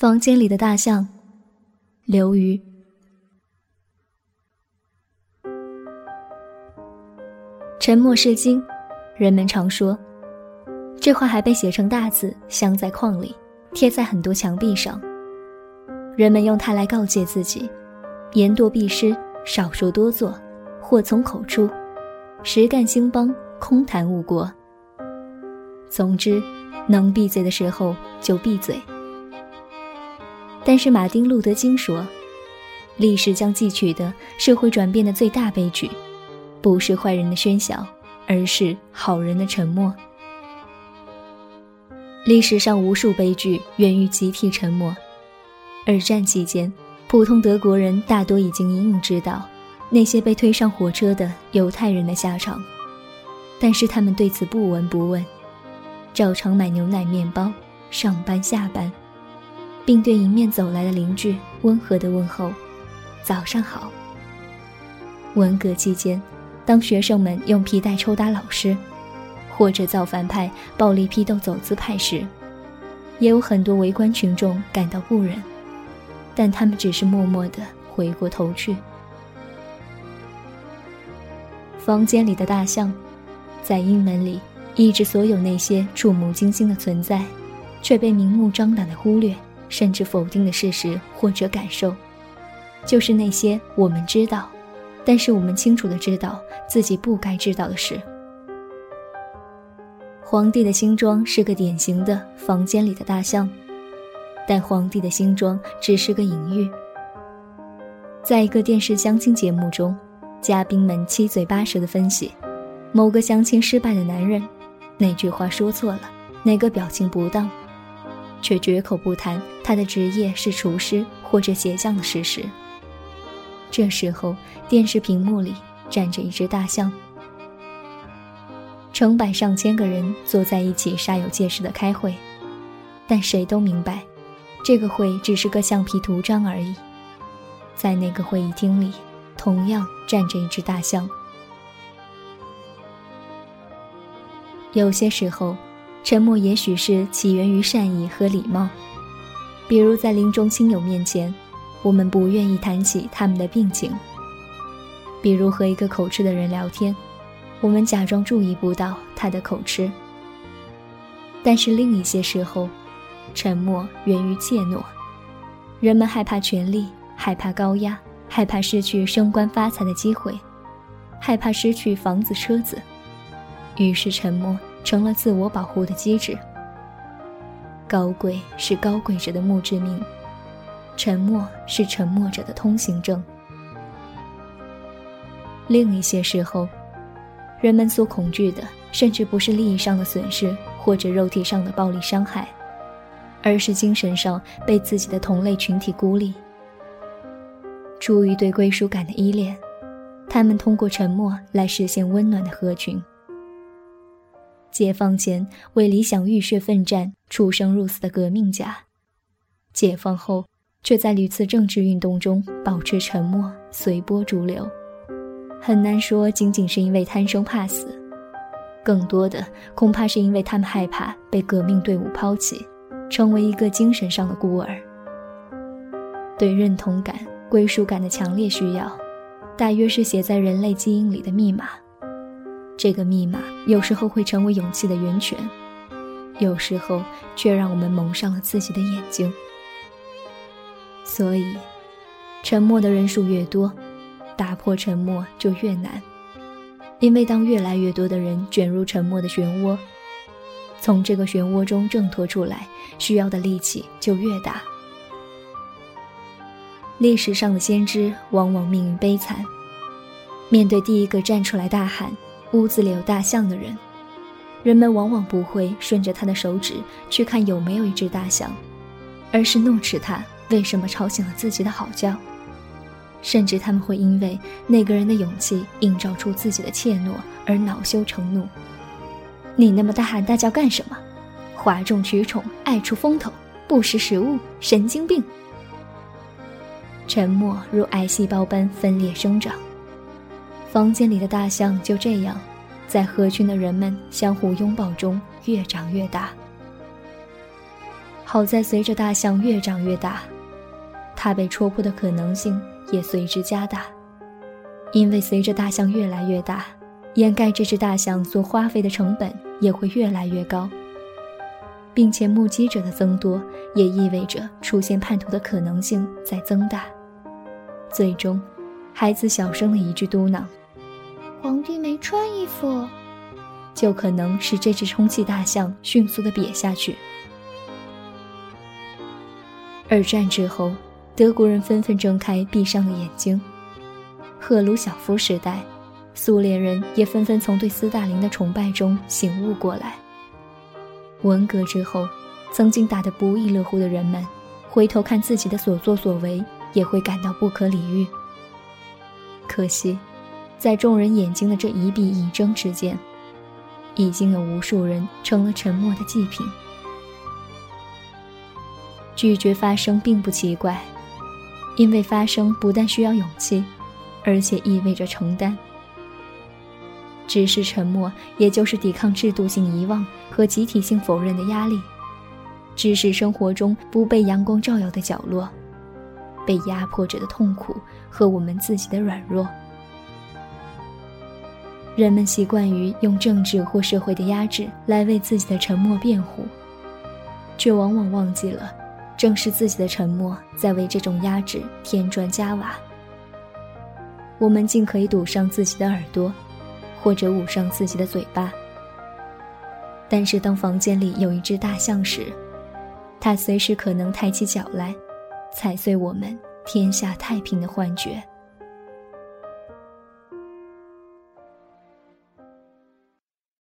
房间里的大象，刘瑜。沉默是金，人们常说，这话还被写成大字，镶在框里，贴在很多墙壁上。人们用它来告诫自己：言多必失，少说多做，祸从口出，实干兴邦，空谈误国。总之，能闭嘴的时候就闭嘴。但是马丁·路德·金说：“历史将记取的社会转变的最大悲剧，不是坏人的喧嚣，而是好人的沉默。历史上无数悲剧源于集体沉默。二战期间，普通德国人大多已经隐隐知道那些被推上火车的犹太人的下场，但是他们对此不闻不问，照常买牛奶、面包，上班下班。”并对迎面走来的邻居温和的问候：“早上好。”文革期间，当学生们用皮带抽打老师，或者造反派暴力批斗走资派时，也有很多围观群众感到不忍，但他们只是默默地回过头去。房间里的大象，在阴门里抑制所有那些触目惊心的存在，却被明目张胆地忽略。甚至否定的事实或者感受，就是那些我们知道，但是我们清楚的知道自己不该知道的事。皇帝的新装是个典型的房间里的大象，但皇帝的新装只是个隐喻。在一个电视相亲节目中，嘉宾们七嘴八舌的分析，某个相亲失败的男人，哪句话说错了，哪个表情不当。却绝口不谈他的职业是厨师或者鞋匠的事实。这时候，电视屏幕里站着一只大象，成百上千个人坐在一起，煞有介事的开会，但谁都明白，这个会只是个橡皮图章而已。在那个会议厅里，同样站着一只大象。有些时候。沉默也许是起源于善意和礼貌，比如在临终亲友面前，我们不愿意谈起他们的病情；比如和一个口吃的人聊天，我们假装注意不到他的口吃。但是另一些时候，沉默源于怯懦，人们害怕权力，害怕高压，害怕失去升官发财的机会，害怕失去房子车子，于是沉默。成了自我保护的机制。高贵是高贵者的墓志铭，沉默是沉默者的通行证。另一些时候，人们所恐惧的，甚至不是利益上的损失或者肉体上的暴力伤害，而是精神上被自己的同类群体孤立。出于对归属感的依恋，他们通过沉默来实现温暖的合群。解放前为理想浴血奋战、出生入死的革命家，解放后却在屡次政治运动中保持沉默、随波逐流，很难说仅仅是因为贪生怕死，更多的恐怕是因为他们害怕被革命队伍抛弃，成为一个精神上的孤儿。对认同感、归属感的强烈需要，大约是写在人类基因里的密码。这个密码有时候会成为勇气的源泉，有时候却让我们蒙上了自己的眼睛。所以，沉默的人数越多，打破沉默就越难。因为当越来越多的人卷入沉默的漩涡，从这个漩涡中挣脱出来，需要的力气就越大。历史上的先知往往命运悲惨，面对第一个站出来大喊。屋子里有大象的人，人们往往不会顺着他的手指去看有没有一只大象，而是怒斥他为什么吵醒了自己的好觉，甚至他们会因为那个人的勇气映照出自己的怯懦而恼羞成怒。你那么大喊大叫干什么？哗众取宠，爱出风头，不识时务，神经病！沉默如癌细胞般分裂生长。房间里的大象就这样，在合群的人们相互拥抱中越长越大。好在随着大象越长越大，它被戳破的可能性也随之加大。因为随着大象越来越大，掩盖这只大象所花费的成本也会越来越高，并且目击者的增多也意味着出现叛徒的可能性在增大。最终，孩子小声的一句嘟囔：“皇帝没穿衣服”，就可能使这只充气大象迅速的瘪下去。二战之后，德国人纷纷睁开闭上了眼睛。赫鲁晓夫时代，苏联人也纷纷从对斯大林的崇拜中醒悟过来。文革之后，曾经打得不亦乐乎的人们，回头看自己的所作所为，也会感到不可理喻。可惜，在众人眼睛的这一闭一睁之间，已经有无数人成了沉默的祭品。拒绝发声并不奇怪，因为发声不但需要勇气。而且意味着承担。只是沉默，也就是抵抗制度性遗忘和集体性否认的压力；只是生活中不被阳光照耀的角落，被压迫着的痛苦和我们自己的软弱。人们习惯于用政治或社会的压制来为自己的沉默辩护，却往往忘记了，正是自己的沉默在为这种压制添砖加瓦。我们尽可以堵上自己的耳朵，或者捂上自己的嘴巴。但是，当房间里有一只大象时，它随时可能抬起脚来，踩碎我们天下太平的幻觉。